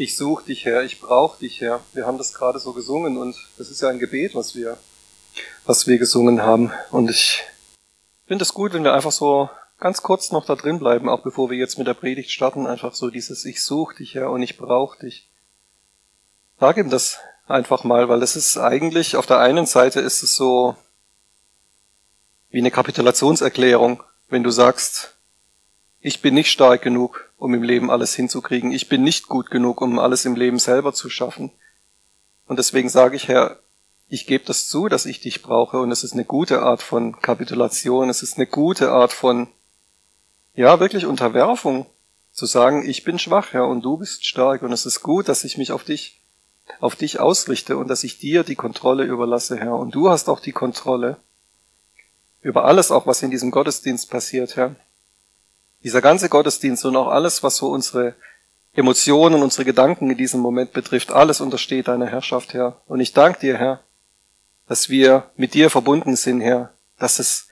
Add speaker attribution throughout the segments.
Speaker 1: Ich suche dich, Herr, ich brauche dich, Herr. Wir haben das gerade so gesungen und das ist ja ein Gebet, was wir, was wir gesungen haben. Und ich finde es gut, wenn wir einfach so ganz kurz noch da drin bleiben, auch bevor wir jetzt mit der Predigt starten, einfach so dieses Ich suche dich, Herr, und ich brauche dich. Sag ihm das einfach mal, weil das ist eigentlich, auf der einen Seite ist es so wie eine Kapitulationserklärung, wenn du sagst, ich bin nicht stark genug, um im Leben alles hinzukriegen. Ich bin nicht gut genug, um alles im Leben selber zu schaffen. Und deswegen sage ich, Herr, ich gebe das zu, dass ich dich brauche. Und es ist eine gute Art von Kapitulation. Es ist eine gute Art von, ja, wirklich Unterwerfung. Zu sagen, ich bin schwach, Herr, und du bist stark. Und es ist gut, dass ich mich auf dich, auf dich ausrichte und dass ich dir die Kontrolle überlasse, Herr. Und du hast auch die Kontrolle über alles, auch was in diesem Gottesdienst passiert, Herr. Dieser ganze Gottesdienst und auch alles, was so unsere Emotionen, unsere Gedanken in diesem Moment betrifft, alles untersteht deiner Herrschaft, Herr. Und ich danke dir, Herr, dass wir mit dir verbunden sind, Herr, dass es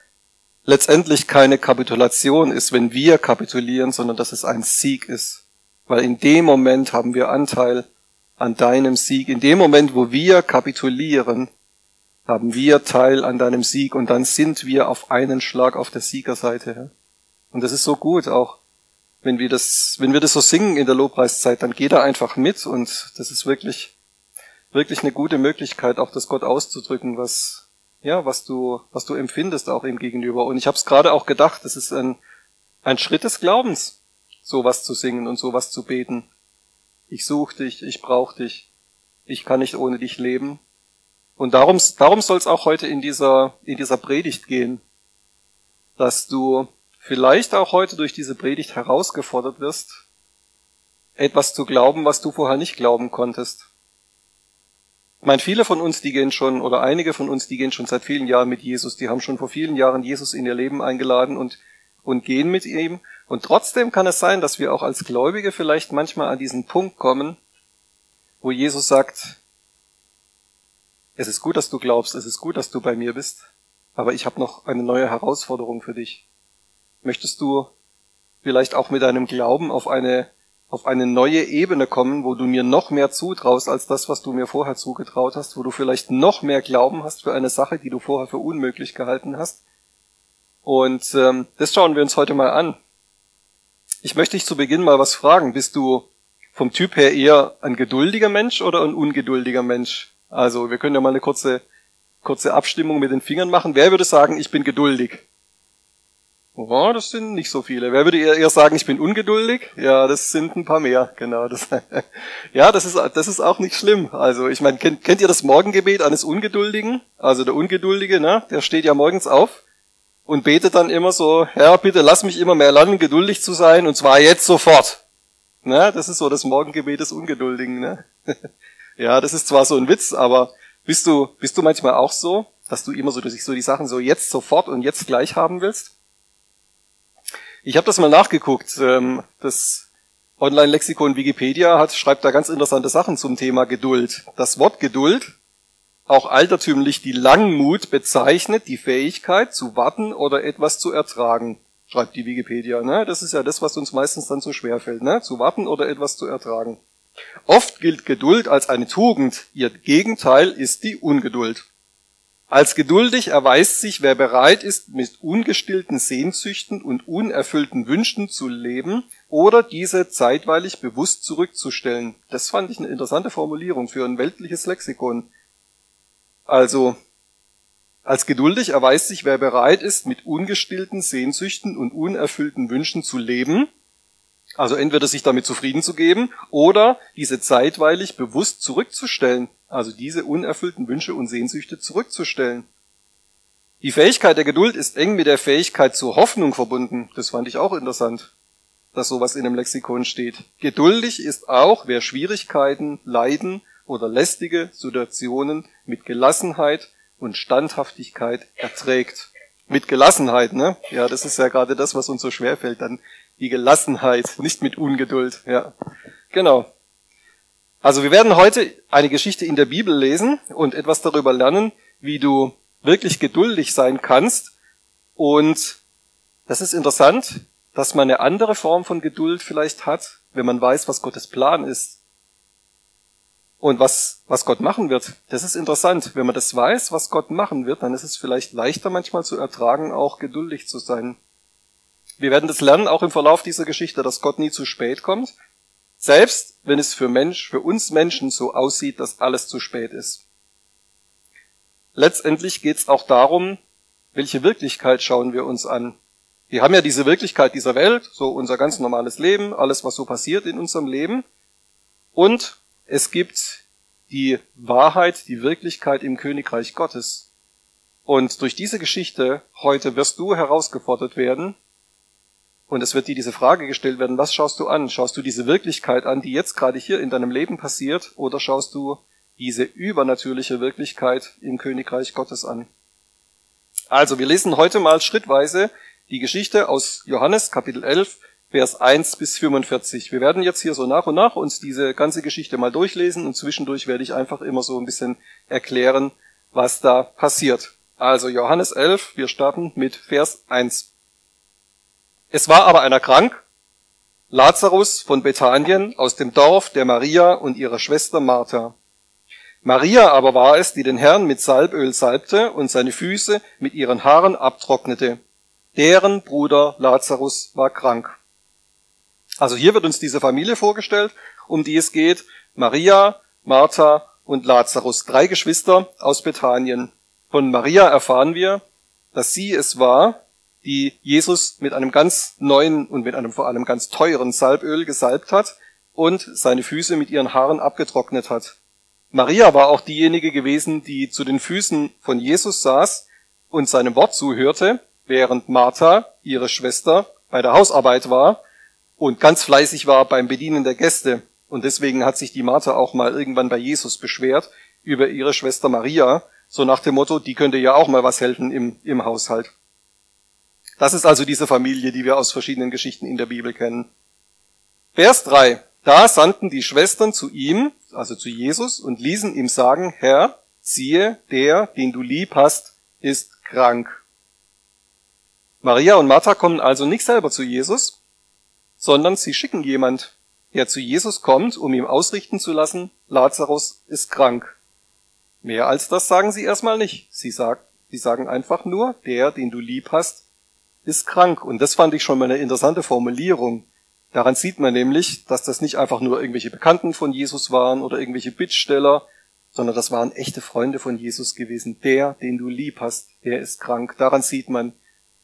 Speaker 1: letztendlich keine Kapitulation ist, wenn wir kapitulieren, sondern dass es ein Sieg ist. Weil in dem Moment haben wir Anteil an deinem Sieg. In dem Moment, wo wir kapitulieren, haben wir Teil an deinem Sieg und dann sind wir auf einen Schlag auf der Siegerseite, Herr. Und das ist so gut, auch wenn wir das, wenn wir das so singen in der Lobpreiszeit, dann geht er einfach mit und das ist wirklich, wirklich eine gute Möglichkeit, auch das Gott auszudrücken, was, ja, was du, was du empfindest auch ihm gegenüber. Und ich habe es gerade auch gedacht, das ist ein, ein Schritt des Glaubens, sowas zu singen und sowas zu beten. Ich suche dich, ich brauche dich, ich kann nicht ohne dich leben. Und darum, darum soll es auch heute in dieser, in dieser Predigt gehen, dass du vielleicht auch heute durch diese Predigt herausgefordert wirst, etwas zu glauben, was du vorher nicht glauben konntest. Ich meine, viele von uns, die gehen schon, oder einige von uns, die gehen schon seit vielen Jahren mit Jesus, die haben schon vor vielen Jahren Jesus in ihr Leben eingeladen und, und gehen mit ihm. Und trotzdem kann es sein, dass wir auch als Gläubige vielleicht manchmal an diesen Punkt kommen, wo Jesus sagt, es ist gut, dass du glaubst, es ist gut, dass du bei mir bist, aber ich habe noch eine neue Herausforderung für dich. Möchtest du vielleicht auch mit deinem Glauben auf eine, auf eine neue Ebene kommen, wo du mir noch mehr zutraust als das, was du mir vorher zugetraut hast, wo du vielleicht noch mehr Glauben hast für eine Sache, die du vorher für unmöglich gehalten hast? Und ähm, das schauen wir uns heute mal an. Ich möchte dich zu Beginn mal was fragen. Bist du vom Typ her eher ein geduldiger Mensch oder ein ungeduldiger Mensch? Also wir können ja mal eine kurze, kurze Abstimmung mit den Fingern machen. Wer würde sagen, ich bin geduldig? Oh, das sind nicht so viele. Wer würde eher sagen, ich bin ungeduldig? Ja, das sind ein paar mehr, genau. Das, ja, das ist, das ist auch nicht schlimm. Also, ich meine, kennt, kennt ihr das Morgengebet eines Ungeduldigen? Also der Ungeduldige, ne? Der steht ja morgens auf und betet dann immer so, Herr, bitte lass mich immer mehr lernen, geduldig zu sein, und zwar jetzt sofort. Ne? Das ist so das Morgengebet des Ungeduldigen, ne? ja, das ist zwar so ein Witz, aber bist du, bist du manchmal auch so, dass du immer so, dass ich so die Sachen so jetzt sofort und jetzt gleich haben willst? Ich habe das mal nachgeguckt. Ähm, das Online-Lexikon Wikipedia hat, schreibt da ganz interessante Sachen zum Thema Geduld. Das Wort Geduld, auch altertümlich die Langmut, bezeichnet die Fähigkeit zu warten oder etwas zu ertragen, schreibt die Wikipedia. Ne? Das ist ja das, was uns meistens dann so schwer fällt, ne? zu warten oder etwas zu ertragen. Oft gilt Geduld als eine Tugend, ihr Gegenteil ist die Ungeduld. Als geduldig erweist sich, wer bereit ist, mit ungestillten Sehnsüchten und unerfüllten Wünschen zu leben oder diese zeitweilig bewusst zurückzustellen. Das fand ich eine interessante Formulierung für ein weltliches Lexikon. Also, als geduldig erweist sich, wer bereit ist, mit ungestillten Sehnsüchten und unerfüllten Wünschen zu leben, also entweder sich damit zufrieden zu geben oder diese zeitweilig bewusst zurückzustellen also diese unerfüllten Wünsche und Sehnsüchte zurückzustellen. Die Fähigkeit der Geduld ist eng mit der Fähigkeit zur Hoffnung verbunden. Das fand ich auch interessant, dass sowas in dem Lexikon steht. Geduldig ist auch, wer Schwierigkeiten, Leiden oder lästige Situationen mit Gelassenheit und Standhaftigkeit erträgt. Mit Gelassenheit, ne? Ja, das ist ja gerade das, was uns so schwer fällt, dann die Gelassenheit, nicht mit Ungeduld, ja. Genau. Also wir werden heute eine Geschichte in der Bibel lesen und etwas darüber lernen, wie du wirklich geduldig sein kannst. Und das ist interessant, dass man eine andere Form von Geduld vielleicht hat, wenn man weiß, was Gottes Plan ist. Und was, was Gott machen wird, das ist interessant. Wenn man das weiß, was Gott machen wird, dann ist es vielleicht leichter manchmal zu ertragen, auch geduldig zu sein. Wir werden das lernen, auch im Verlauf dieser Geschichte, dass Gott nie zu spät kommt. Selbst wenn es für Mensch, für uns Menschen so aussieht, dass alles zu spät ist. Letztendlich geht es auch darum, welche Wirklichkeit schauen wir uns an. Wir haben ja diese Wirklichkeit dieser Welt, so unser ganz normales Leben, alles, was so passiert in unserem Leben. Und es gibt die Wahrheit, die Wirklichkeit im Königreich Gottes. Und durch diese Geschichte heute wirst du herausgefordert werden, und es wird dir diese Frage gestellt werden, was schaust du an? Schaust du diese Wirklichkeit an, die jetzt gerade hier in deinem Leben passiert, oder schaust du diese übernatürliche Wirklichkeit im Königreich Gottes an? Also, wir lesen heute mal schrittweise die Geschichte aus Johannes Kapitel 11, Vers 1 bis 45. Wir werden jetzt hier so nach und nach uns diese ganze Geschichte mal durchlesen und zwischendurch werde ich einfach immer so ein bisschen erklären, was da passiert. Also Johannes 11, wir starten mit Vers 1. Es war aber einer krank, Lazarus von Bethanien aus dem Dorf der Maria und ihrer Schwester Martha. Maria aber war es, die den Herrn mit Salböl salbte und seine Füße mit ihren Haaren abtrocknete. Deren Bruder Lazarus war krank. Also hier wird uns diese Familie vorgestellt, um die es geht. Maria, Martha und Lazarus, drei Geschwister aus Bethanien. Von Maria erfahren wir, dass sie es war, die Jesus mit einem ganz neuen und mit einem vor allem ganz teuren Salböl gesalbt hat und seine Füße mit ihren Haaren abgetrocknet hat. Maria war auch diejenige gewesen, die zu den Füßen von Jesus saß und seinem Wort zuhörte, während Martha, ihre Schwester, bei der Hausarbeit war und ganz fleißig war beim Bedienen der Gäste. Und deswegen hat sich die Martha auch mal irgendwann bei Jesus beschwert über ihre Schwester Maria, so nach dem Motto, die könnte ja auch mal was helfen im, im Haushalt. Das ist also diese Familie, die wir aus verschiedenen Geschichten in der Bibel kennen. Vers 3. Da sandten die Schwestern zu ihm, also zu Jesus, und ließen ihm sagen, Herr, siehe, der, den du lieb hast, ist krank. Maria und Martha kommen also nicht selber zu Jesus, sondern sie schicken jemand, der zu Jesus kommt, um ihm ausrichten zu lassen, Lazarus ist krank. Mehr als das sagen sie erstmal nicht. Sie, sagt, sie sagen einfach nur, der, den du lieb hast, ist krank. Und das fand ich schon mal eine interessante Formulierung. Daran sieht man nämlich, dass das nicht einfach nur irgendwelche Bekannten von Jesus waren oder irgendwelche Bittsteller, sondern das waren echte Freunde von Jesus gewesen. Der, den du lieb hast, der ist krank. Daran sieht man,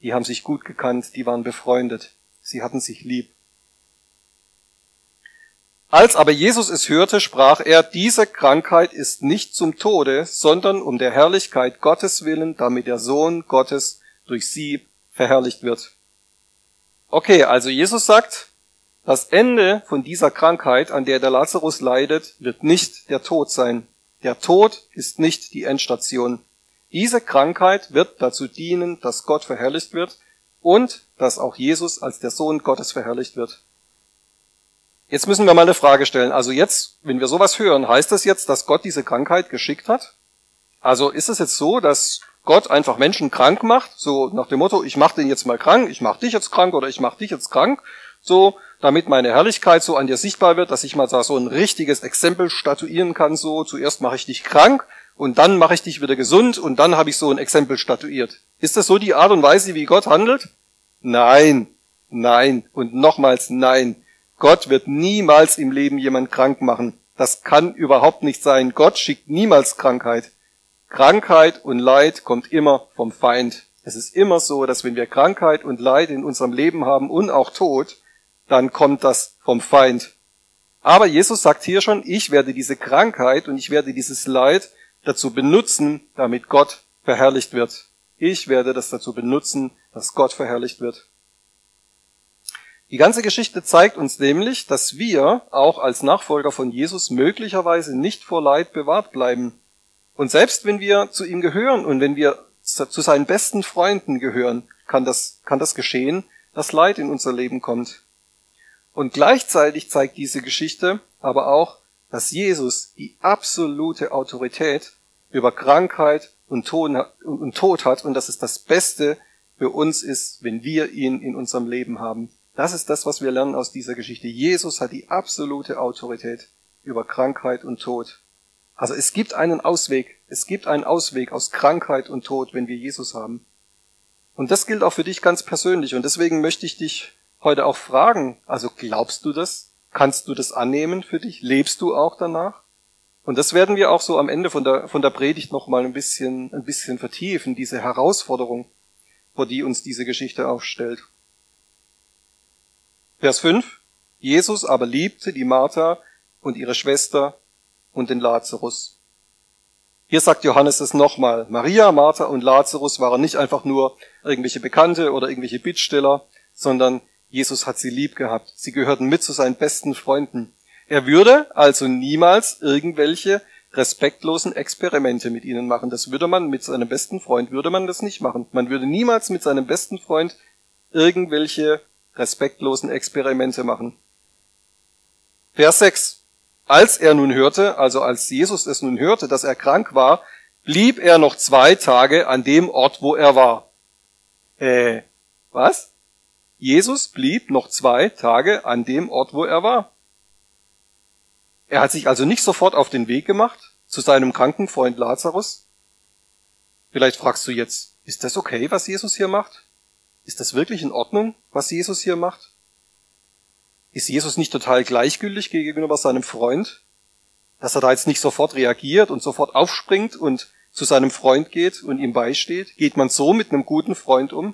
Speaker 1: die haben sich gut gekannt, die waren befreundet, sie hatten sich lieb. Als aber Jesus es hörte, sprach er, diese Krankheit ist nicht zum Tode, sondern um der Herrlichkeit Gottes willen, damit der Sohn Gottes durch sie verherrlicht wird. Okay, also Jesus sagt, das Ende von dieser Krankheit, an der der Lazarus leidet, wird nicht der Tod sein. Der Tod ist nicht die Endstation. Diese Krankheit wird dazu dienen, dass Gott verherrlicht wird und dass auch Jesus als der Sohn Gottes verherrlicht wird. Jetzt müssen wir mal eine Frage stellen. Also jetzt, wenn wir sowas hören, heißt das jetzt, dass Gott diese Krankheit geschickt hat? Also ist es jetzt so, dass Gott einfach Menschen krank macht, so nach dem Motto, ich mache den jetzt mal krank, ich mache dich jetzt krank oder ich mache dich jetzt krank, so damit meine Herrlichkeit so an dir sichtbar wird, dass ich mal so ein richtiges Exempel statuieren kann, so zuerst mache ich dich krank und dann mache ich dich wieder gesund und dann habe ich so ein Exempel statuiert. Ist das so die Art und Weise, wie Gott handelt? Nein, nein und nochmals nein. Gott wird niemals im Leben jemand krank machen. Das kann überhaupt nicht sein. Gott schickt niemals Krankheit. Krankheit und Leid kommt immer vom Feind. Es ist immer so, dass wenn wir Krankheit und Leid in unserem Leben haben und auch Tod, dann kommt das vom Feind. Aber Jesus sagt hier schon, ich werde diese Krankheit und ich werde dieses Leid dazu benutzen, damit Gott verherrlicht wird. Ich werde das dazu benutzen, dass Gott verherrlicht wird. Die ganze Geschichte zeigt uns nämlich, dass wir auch als Nachfolger von Jesus möglicherweise nicht vor Leid bewahrt bleiben. Und selbst wenn wir zu ihm gehören und wenn wir zu seinen besten Freunden gehören, kann das, kann das geschehen, dass Leid in unser Leben kommt. Und gleichzeitig zeigt diese Geschichte aber auch, dass Jesus die absolute Autorität über Krankheit und Tod hat und dass es das Beste für uns ist, wenn wir ihn in unserem Leben haben. Das ist das, was wir lernen aus dieser Geschichte. Jesus hat die absolute Autorität über Krankheit und Tod. Also es gibt einen Ausweg. Es gibt einen Ausweg aus Krankheit und Tod, wenn wir Jesus haben. Und das gilt auch für dich ganz persönlich. Und deswegen möchte ich dich heute auch fragen, also glaubst du das? Kannst du das annehmen für dich? Lebst du auch danach? Und das werden wir auch so am Ende von der, von der Predigt nochmal ein bisschen, ein bisschen vertiefen, diese Herausforderung, vor die uns diese Geschichte aufstellt. Vers 5. Jesus aber liebte die Martha und ihre Schwester und den Lazarus. Hier sagt Johannes es nochmal. Maria, Martha und Lazarus waren nicht einfach nur irgendwelche Bekannte oder irgendwelche Bittsteller, sondern Jesus hat sie lieb gehabt. Sie gehörten mit zu seinen besten Freunden. Er würde also niemals irgendwelche respektlosen Experimente mit ihnen machen. Das würde man mit seinem besten Freund, würde man das nicht machen. Man würde niemals mit seinem besten Freund irgendwelche respektlosen Experimente machen. Vers 6. Als er nun hörte, also als Jesus es nun hörte, dass er krank war, blieb er noch zwei Tage an dem Ort, wo er war. Äh, was? Jesus blieb noch zwei Tage an dem Ort, wo er war. Er hat sich also nicht sofort auf den Weg gemacht zu seinem kranken Freund Lazarus. Vielleicht fragst du jetzt, ist das okay, was Jesus hier macht? Ist das wirklich in Ordnung, was Jesus hier macht? Ist Jesus nicht total gleichgültig gegenüber seinem Freund? Dass er da jetzt nicht sofort reagiert und sofort aufspringt und zu seinem Freund geht und ihm beisteht? Geht man so mit einem guten Freund um?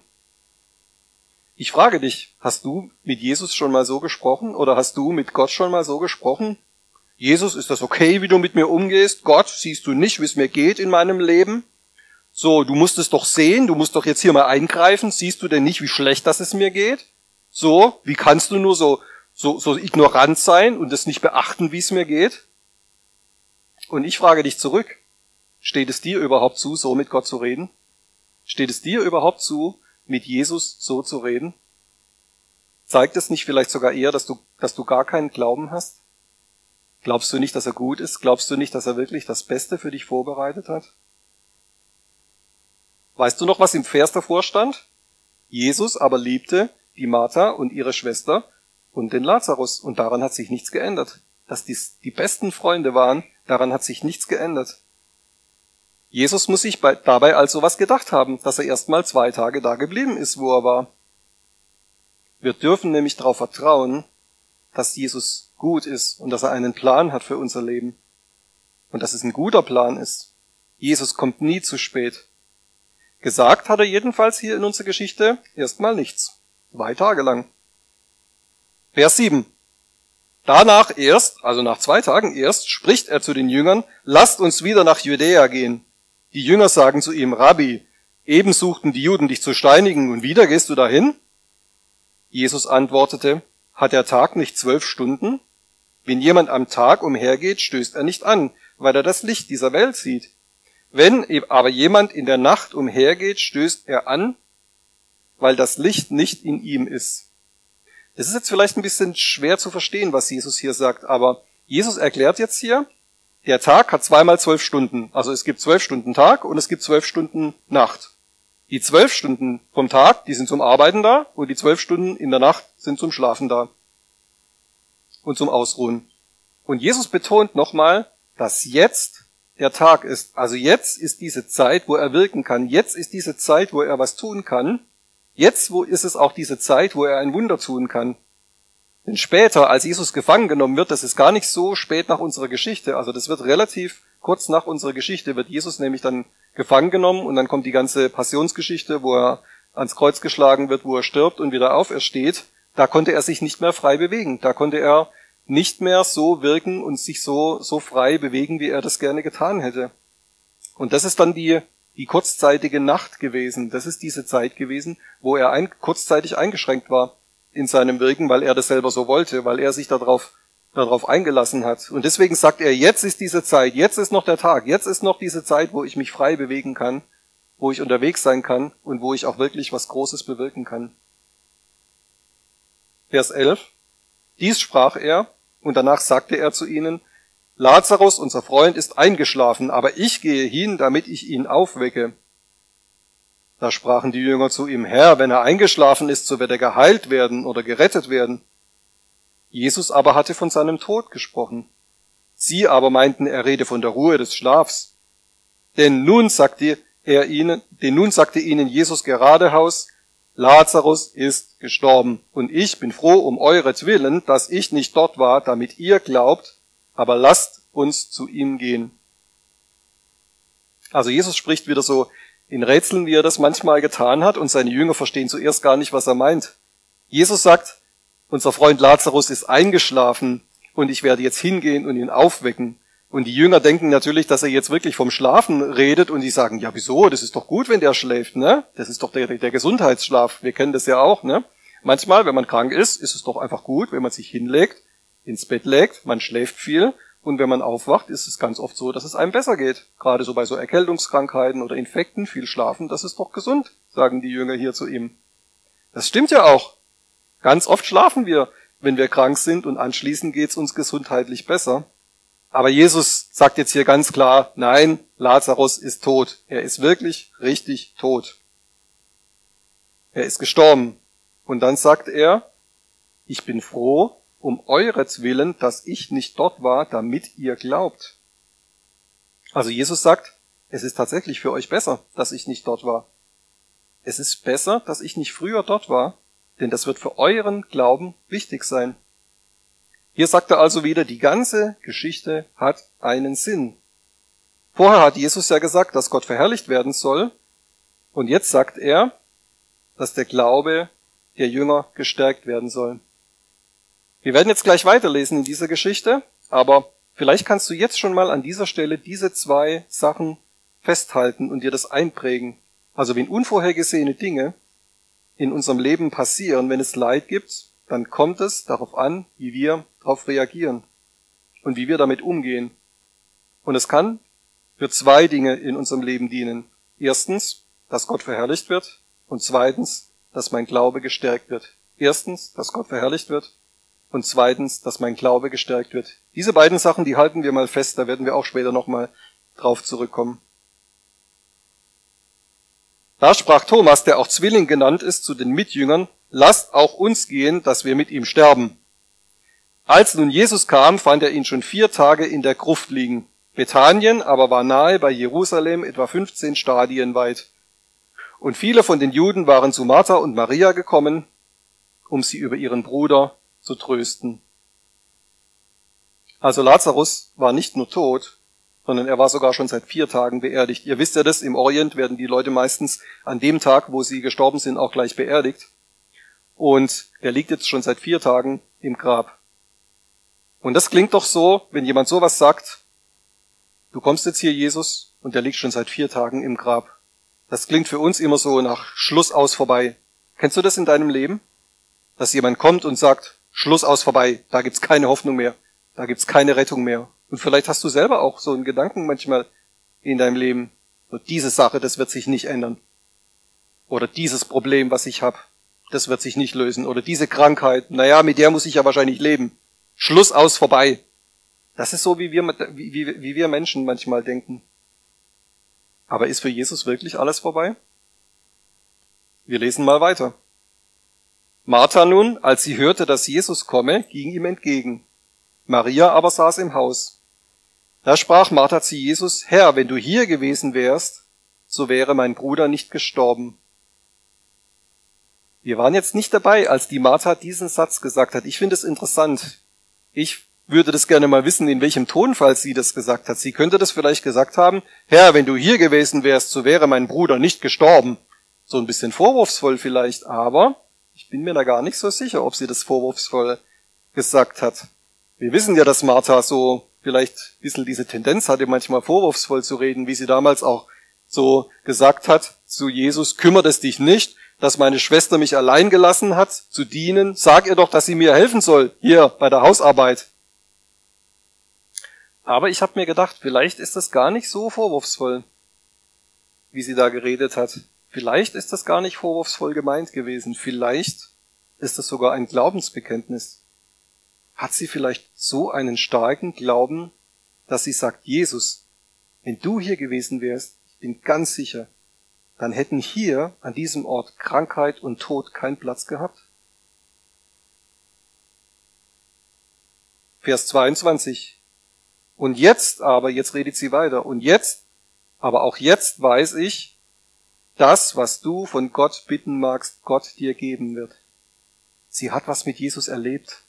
Speaker 1: Ich frage dich, hast du mit Jesus schon mal so gesprochen oder hast du mit Gott schon mal so gesprochen? Jesus, ist das okay, wie du mit mir umgehst? Gott, siehst du nicht, wie es mir geht in meinem Leben? So, du musst es doch sehen, du musst doch jetzt hier mal eingreifen. Siehst du denn nicht, wie schlecht das es mir geht? So, wie kannst du nur so so, so ignorant sein und es nicht beachten, wie es mir geht? Und ich frage dich zurück, steht es dir überhaupt zu, so mit Gott zu reden? Steht es dir überhaupt zu, mit Jesus so zu reden? Zeigt es nicht vielleicht sogar eher, dass du, dass du gar keinen Glauben hast? Glaubst du nicht, dass er gut ist? Glaubst du nicht, dass er wirklich das Beste für dich vorbereitet hat? Weißt du noch, was im Vers davor stand? Jesus aber liebte die Martha und ihre Schwester und den Lazarus. Und daran hat sich nichts geändert. Dass dies die besten Freunde waren, daran hat sich nichts geändert. Jesus muss sich bei, dabei also was gedacht haben, dass er erst mal zwei Tage da geblieben ist, wo er war. Wir dürfen nämlich darauf vertrauen, dass Jesus gut ist und dass er einen Plan hat für unser Leben. Und dass es ein guter Plan ist. Jesus kommt nie zu spät. Gesagt hat er jedenfalls hier in unserer Geschichte erstmal nichts. Zwei Tage lang. Vers 7. Danach erst, also nach zwei Tagen erst, spricht er zu den Jüngern, lasst uns wieder nach Judäa gehen. Die Jünger sagen zu ihm, Rabbi, eben suchten die Juden dich zu steinigen und wieder gehst du dahin? Jesus antwortete, hat der Tag nicht zwölf Stunden? Wenn jemand am Tag umhergeht, stößt er nicht an, weil er das Licht dieser Welt sieht. Wenn aber jemand in der Nacht umhergeht, stößt er an, weil das Licht nicht in ihm ist. Es ist jetzt vielleicht ein bisschen schwer zu verstehen, was Jesus hier sagt, aber Jesus erklärt jetzt hier, der Tag hat zweimal zwölf Stunden. Also es gibt zwölf Stunden Tag und es gibt zwölf Stunden Nacht. Die zwölf Stunden vom Tag, die sind zum Arbeiten da und die zwölf Stunden in der Nacht sind zum Schlafen da und zum Ausruhen. Und Jesus betont nochmal, dass jetzt der Tag ist. Also jetzt ist diese Zeit, wo er wirken kann. Jetzt ist diese Zeit, wo er was tun kann. Jetzt wo ist es auch diese Zeit, wo er ein Wunder tun kann. Denn später, als Jesus gefangen genommen wird, das ist gar nicht so spät nach unserer Geschichte, also das wird relativ kurz nach unserer Geschichte, wird Jesus nämlich dann gefangen genommen und dann kommt die ganze Passionsgeschichte, wo er ans Kreuz geschlagen wird, wo er stirbt und wieder aufersteht. Da konnte er sich nicht mehr frei bewegen. Da konnte er nicht mehr so wirken und sich so, so frei bewegen, wie er das gerne getan hätte. Und das ist dann die die kurzzeitige Nacht gewesen. Das ist diese Zeit gewesen, wo er ein, kurzzeitig eingeschränkt war in seinem Wirken, weil er das selber so wollte, weil er sich darauf, darauf eingelassen hat. Und deswegen sagt er, jetzt ist diese Zeit, jetzt ist noch der Tag, jetzt ist noch diese Zeit, wo ich mich frei bewegen kann, wo ich unterwegs sein kann und wo ich auch wirklich was Großes bewirken kann. Vers 11. Dies sprach er, und danach sagte er zu ihnen, Lazarus, unser Freund, ist eingeschlafen, aber ich gehe hin, damit ich ihn aufwecke. Da sprachen die Jünger zu ihm, Herr, wenn er eingeschlafen ist, so wird er geheilt werden oder gerettet werden. Jesus aber hatte von seinem Tod gesprochen. Sie aber meinten, er rede von der Ruhe des Schlafs. Denn nun sagte er ihnen, denn nun sagte ihnen Jesus geradeaus, Lazarus ist gestorben und ich bin froh um euretwillen, dass ich nicht dort war, damit ihr glaubt, aber lasst uns zu ihm gehen. Also Jesus spricht wieder so in Rätseln, wie er das manchmal getan hat, und seine Jünger verstehen zuerst gar nicht, was er meint. Jesus sagt, unser Freund Lazarus ist eingeschlafen und ich werde jetzt hingehen und ihn aufwecken. Und die Jünger denken natürlich, dass er jetzt wirklich vom Schlafen redet und die sagen, ja wieso, das ist doch gut, wenn der schläft, ne? Das ist doch der, der Gesundheitsschlaf. Wir kennen das ja auch, ne? Manchmal, wenn man krank ist, ist es doch einfach gut, wenn man sich hinlegt, ins Bett legt, man schläft viel und wenn man aufwacht, ist es ganz oft so, dass es einem besser geht. Gerade so bei so Erkältungskrankheiten oder Infekten, viel schlafen, das ist doch gesund, sagen die Jünger hier zu ihm. Das stimmt ja auch. Ganz oft schlafen wir, wenn wir krank sind und anschließend geht's uns gesundheitlich besser. Aber Jesus sagt jetzt hier ganz klar, nein, Lazarus ist tot. Er ist wirklich richtig tot. Er ist gestorben. Und dann sagt er, ich bin froh um euretwillen, dass ich nicht dort war, damit ihr glaubt. Also Jesus sagt, es ist tatsächlich für euch besser, dass ich nicht dort war. Es ist besser, dass ich nicht früher dort war, denn das wird für euren Glauben wichtig sein. Hier sagt er also wieder, die ganze Geschichte hat einen Sinn. Vorher hat Jesus ja gesagt, dass Gott verherrlicht werden soll. Und jetzt sagt er, dass der Glaube der Jünger gestärkt werden soll. Wir werden jetzt gleich weiterlesen in dieser Geschichte, aber vielleicht kannst du jetzt schon mal an dieser Stelle diese zwei Sachen festhalten und dir das einprägen. Also wenn unvorhergesehene Dinge in unserem Leben passieren, wenn es Leid gibt, dann kommt es darauf an, wie wir darauf reagieren und wie wir damit umgehen. Und es kann für zwei Dinge in unserem Leben dienen. Erstens, dass Gott verherrlicht wird und zweitens, dass mein Glaube gestärkt wird. Erstens, dass Gott verherrlicht wird und zweitens, dass mein Glaube gestärkt wird. Diese beiden Sachen, die halten wir mal fest, da werden wir auch später nochmal drauf zurückkommen. Da sprach Thomas, der auch Zwilling genannt ist, zu den Mitjüngern, lasst auch uns gehen, dass wir mit ihm sterben. Als nun Jesus kam, fand er ihn schon vier Tage in der Gruft liegen. Bethanien aber war nahe bei Jerusalem, etwa 15 Stadien weit. Und viele von den Juden waren zu Martha und Maria gekommen, um sie über ihren Bruder zu trösten. Also Lazarus war nicht nur tot, sondern er war sogar schon seit vier Tagen beerdigt. Ihr wisst ja das, im Orient werden die Leute meistens an dem Tag, wo sie gestorben sind, auch gleich beerdigt. Und er liegt jetzt schon seit vier Tagen im Grab. Und das klingt doch so, wenn jemand sowas sagt, du kommst jetzt hier, Jesus, und der liegt schon seit vier Tagen im Grab. Das klingt für uns immer so nach Schluss aus vorbei. Kennst du das in deinem Leben? Dass jemand kommt und sagt, Schluss aus vorbei, da gibt's keine Hoffnung mehr, da gibt's keine Rettung mehr. Und vielleicht hast du selber auch so einen Gedanken manchmal in deinem Leben, so diese Sache, das wird sich nicht ändern. Oder dieses Problem, was ich habe, das wird sich nicht lösen. Oder diese Krankheit, naja, mit der muss ich ja wahrscheinlich leben. Schluss aus vorbei. Das ist so, wie wir, wie, wie, wie wir Menschen manchmal denken. Aber ist für Jesus wirklich alles vorbei? Wir lesen mal weiter. Martha nun, als sie hörte, dass Jesus komme, ging ihm entgegen. Maria aber saß im Haus. Da sprach Martha zu Jesus, Herr, wenn du hier gewesen wärst, so wäre mein Bruder nicht gestorben. Wir waren jetzt nicht dabei, als die Martha diesen Satz gesagt hat. Ich finde es interessant. Ich würde das gerne mal wissen, in welchem Tonfall sie das gesagt hat. Sie könnte das vielleicht gesagt haben, Herr, wenn du hier gewesen wärst, so wäre mein Bruder nicht gestorben. So ein bisschen vorwurfsvoll vielleicht, aber bin mir da gar nicht so sicher, ob sie das vorwurfsvoll gesagt hat. Wir wissen ja, dass Martha so vielleicht ein bisschen diese Tendenz hatte, manchmal vorwurfsvoll zu reden, wie sie damals auch so gesagt hat zu Jesus, kümmert es dich nicht, dass meine Schwester mich allein gelassen hat, zu dienen. Sag ihr doch, dass sie mir helfen soll, hier bei der Hausarbeit. Aber ich habe mir gedacht, vielleicht ist das gar nicht so vorwurfsvoll, wie sie da geredet hat. Vielleicht ist das gar nicht vorwurfsvoll gemeint gewesen. Vielleicht ist das sogar ein Glaubensbekenntnis. Hat sie vielleicht so einen starken Glauben, dass sie sagt, Jesus, wenn du hier gewesen wärst, ich bin ganz sicher, dann hätten hier an diesem Ort Krankheit und Tod keinen Platz gehabt? Vers 22. Und jetzt aber, jetzt redet sie weiter, und jetzt, aber auch jetzt weiß ich, das, was du von Gott bitten magst, Gott dir geben wird. Sie hat was mit Jesus erlebt.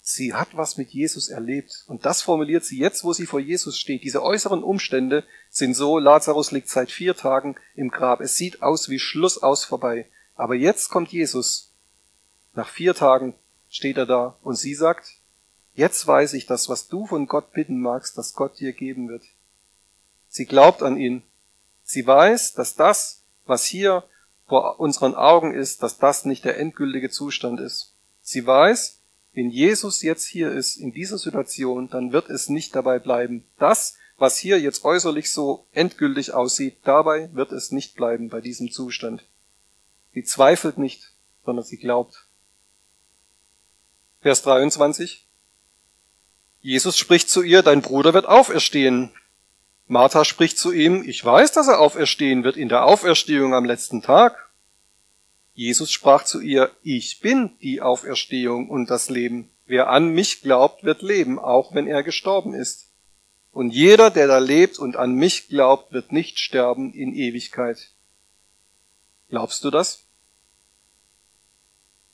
Speaker 1: Sie hat was mit Jesus erlebt. Und das formuliert sie jetzt, wo sie vor Jesus steht. Diese äußeren Umstände sind so, Lazarus liegt seit vier Tagen im Grab. Es sieht aus wie Schluss aus vorbei. Aber jetzt kommt Jesus. Nach vier Tagen steht er da und sie sagt, jetzt weiß ich das, was du von Gott bitten magst, dass Gott dir geben wird. Sie glaubt an ihn. Sie weiß, dass das, was hier vor unseren Augen ist, dass das nicht der endgültige Zustand ist. Sie weiß, wenn Jesus jetzt hier ist, in dieser Situation, dann wird es nicht dabei bleiben. Das, was hier jetzt äußerlich so endgültig aussieht, dabei wird es nicht bleiben bei diesem Zustand. Sie zweifelt nicht, sondern sie glaubt. Vers 23. Jesus spricht zu ihr, dein Bruder wird auferstehen. Martha spricht zu ihm, ich weiß, dass er auferstehen wird in der Auferstehung am letzten Tag. Jesus sprach zu ihr, ich bin die Auferstehung und das Leben. Wer an mich glaubt, wird leben, auch wenn er gestorben ist. Und jeder, der da lebt und an mich glaubt, wird nicht sterben in Ewigkeit. Glaubst du das?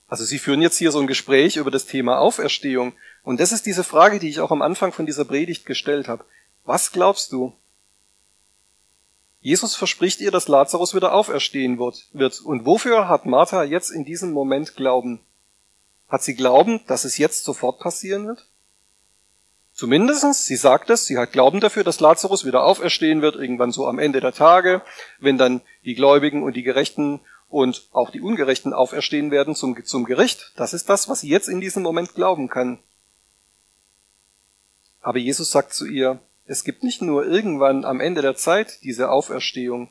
Speaker 1: Also Sie führen jetzt hier so ein Gespräch über das Thema Auferstehung. Und das ist diese Frage, die ich auch am Anfang von dieser Predigt gestellt habe. Was glaubst du? Jesus verspricht ihr, dass Lazarus wieder auferstehen wird. Und wofür hat Martha jetzt in diesem Moment Glauben? Hat sie Glauben, dass es jetzt sofort passieren wird? Zumindestens, sie sagt es, sie hat Glauben dafür, dass Lazarus wieder auferstehen wird, irgendwann so am Ende der Tage, wenn dann die Gläubigen und die Gerechten und auch die Ungerechten auferstehen werden zum, zum Gericht. Das ist das, was sie jetzt in diesem Moment glauben kann. Aber Jesus sagt zu ihr, es gibt nicht nur irgendwann am Ende der Zeit diese Auferstehung,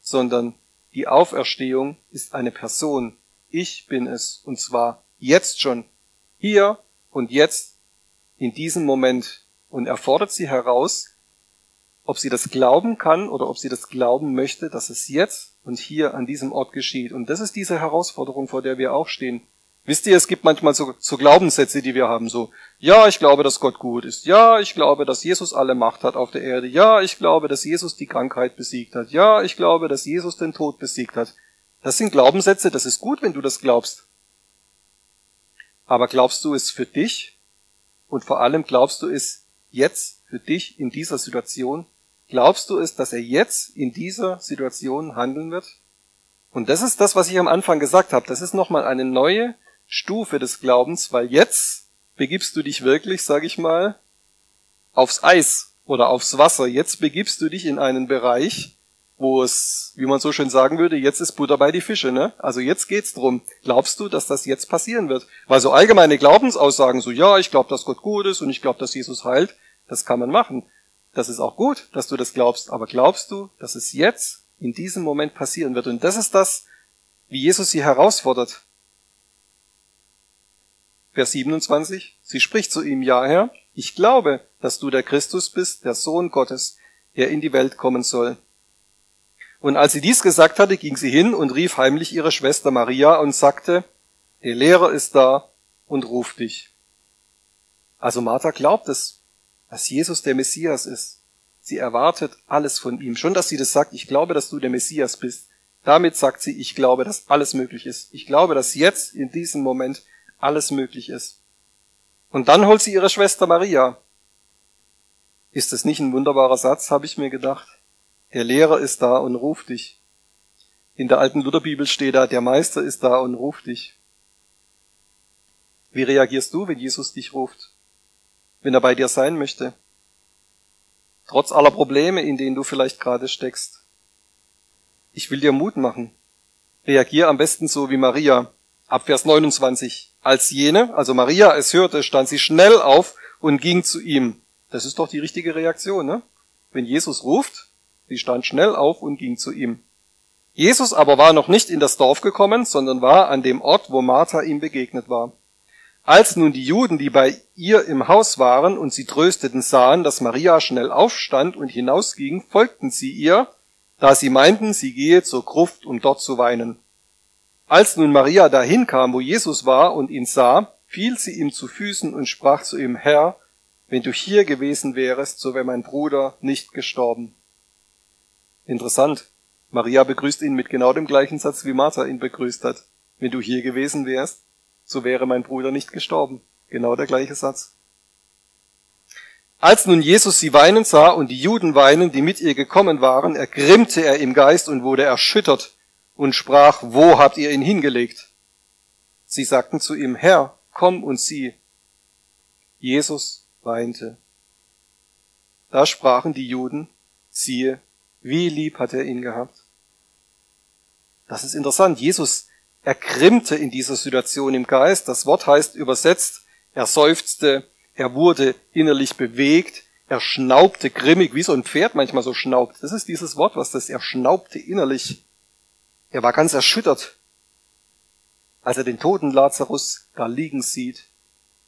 Speaker 1: sondern die Auferstehung ist eine Person. Ich bin es, und zwar jetzt schon, hier und jetzt, in diesem Moment. Und er fordert sie heraus, ob sie das glauben kann oder ob sie das glauben möchte, dass es jetzt und hier an diesem Ort geschieht. Und das ist diese Herausforderung, vor der wir auch stehen. Wisst ihr, es gibt manchmal so, so Glaubenssätze, die wir haben, so, ja, ich glaube, dass Gott gut ist. Ja, ich glaube, dass Jesus alle Macht hat auf der Erde. Ja, ich glaube, dass Jesus die Krankheit besiegt hat. Ja, ich glaube, dass Jesus den Tod besiegt hat. Das sind Glaubenssätze, das ist gut, wenn du das glaubst. Aber glaubst du es für dich? Und vor allem glaubst du es jetzt für dich in dieser Situation? Glaubst du es, dass er jetzt in dieser Situation handeln wird? Und das ist das, was ich am Anfang gesagt habe. Das ist nochmal eine neue Stufe des Glaubens, weil jetzt begibst du dich wirklich, sag ich mal, aufs Eis oder aufs Wasser. Jetzt begibst du dich in einen Bereich, wo es, wie man so schön sagen würde, jetzt ist Butter bei die Fische, ne? Also jetzt geht's drum. Glaubst du, dass das jetzt passieren wird? Weil so allgemeine Glaubensaussagen, so ja, ich glaube, dass Gott gut ist und ich glaube, dass Jesus heilt, das kann man machen. Das ist auch gut, dass du das glaubst. Aber glaubst du, dass es jetzt in diesem Moment passieren wird? Und das ist das, wie Jesus sie herausfordert. Vers 27, sie spricht zu ihm, ja Herr, ich glaube, dass du der Christus bist, der Sohn Gottes, der in die Welt kommen soll. Und als sie dies gesagt hatte, ging sie hin und rief heimlich ihre Schwester Maria und sagte, der Lehrer ist da und ruft dich. Also Martha glaubt es, dass Jesus der Messias ist. Sie erwartet alles von ihm. Schon, dass sie das sagt, ich glaube, dass du der Messias bist. Damit sagt sie, ich glaube, dass alles möglich ist. Ich glaube, dass jetzt, in diesem Moment, alles möglich ist. Und dann holt sie ihre Schwester Maria. Ist das nicht ein wunderbarer Satz, habe ich mir gedacht. Der Lehrer ist da und ruft dich. In der alten Lutherbibel steht da, der Meister ist da und ruft dich. Wie reagierst du, wenn Jesus dich ruft? Wenn er bei dir sein möchte? Trotz aller Probleme, in denen du vielleicht gerade steckst. Ich will dir Mut machen. Reagier am besten so wie Maria. Ab Vers 29. Als jene, also Maria, es hörte, stand sie schnell auf und ging zu ihm. Das ist doch die richtige Reaktion, ne? Wenn Jesus ruft, sie stand schnell auf und ging zu ihm. Jesus aber war noch nicht in das Dorf gekommen, sondern war an dem Ort, wo Martha ihm begegnet war. Als nun die Juden, die bei ihr im Haus waren und sie trösteten, sahen, dass Maria schnell aufstand und hinausging, folgten sie ihr, da sie meinten, sie gehe zur Gruft, um dort zu weinen. Als nun Maria dahin kam, wo Jesus war und ihn sah, fiel sie ihm zu Füßen und sprach zu ihm, Herr, wenn du hier gewesen wärest, so wäre mein Bruder nicht gestorben. Interessant. Maria begrüßt ihn mit genau dem gleichen Satz, wie Martha ihn begrüßt hat. Wenn du hier gewesen wärst, so wäre mein Bruder nicht gestorben. Genau der gleiche Satz. Als nun Jesus sie weinen sah und die Juden weinen, die mit ihr gekommen waren, ergrimmte er im Geist und wurde erschüttert und sprach, wo habt ihr ihn hingelegt? Sie sagten zu ihm, Herr, komm und sieh. Jesus weinte. Da sprachen die Juden, siehe, wie lieb hat er ihn gehabt. Das ist interessant. Jesus ergrimmte in dieser Situation im Geist. Das Wort heißt übersetzt, er seufzte, er wurde innerlich bewegt, er schnaubte grimmig, wie so ein Pferd manchmal so schnaubt. Das ist dieses Wort, was das, er schnaubte innerlich. Er war ganz erschüttert. Als er den toten Lazarus da liegen sieht,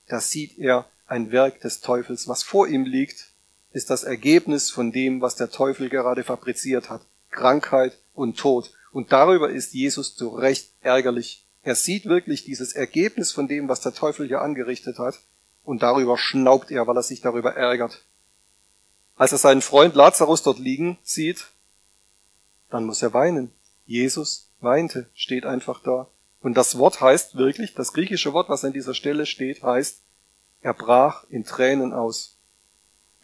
Speaker 1: da sieht er ein Werk des Teufels. Was vor ihm liegt, ist das Ergebnis von dem, was der Teufel gerade fabriziert hat. Krankheit und Tod. Und darüber ist Jesus zu Recht ärgerlich. Er sieht wirklich dieses Ergebnis von dem, was der Teufel hier angerichtet hat. Und darüber schnaubt er, weil er sich darüber ärgert. Als er seinen Freund Lazarus dort liegen sieht, dann muss er weinen. Jesus weinte, steht einfach da. Und das Wort heißt wirklich, das griechische Wort, was an dieser Stelle steht, heißt, er brach in Tränen aus.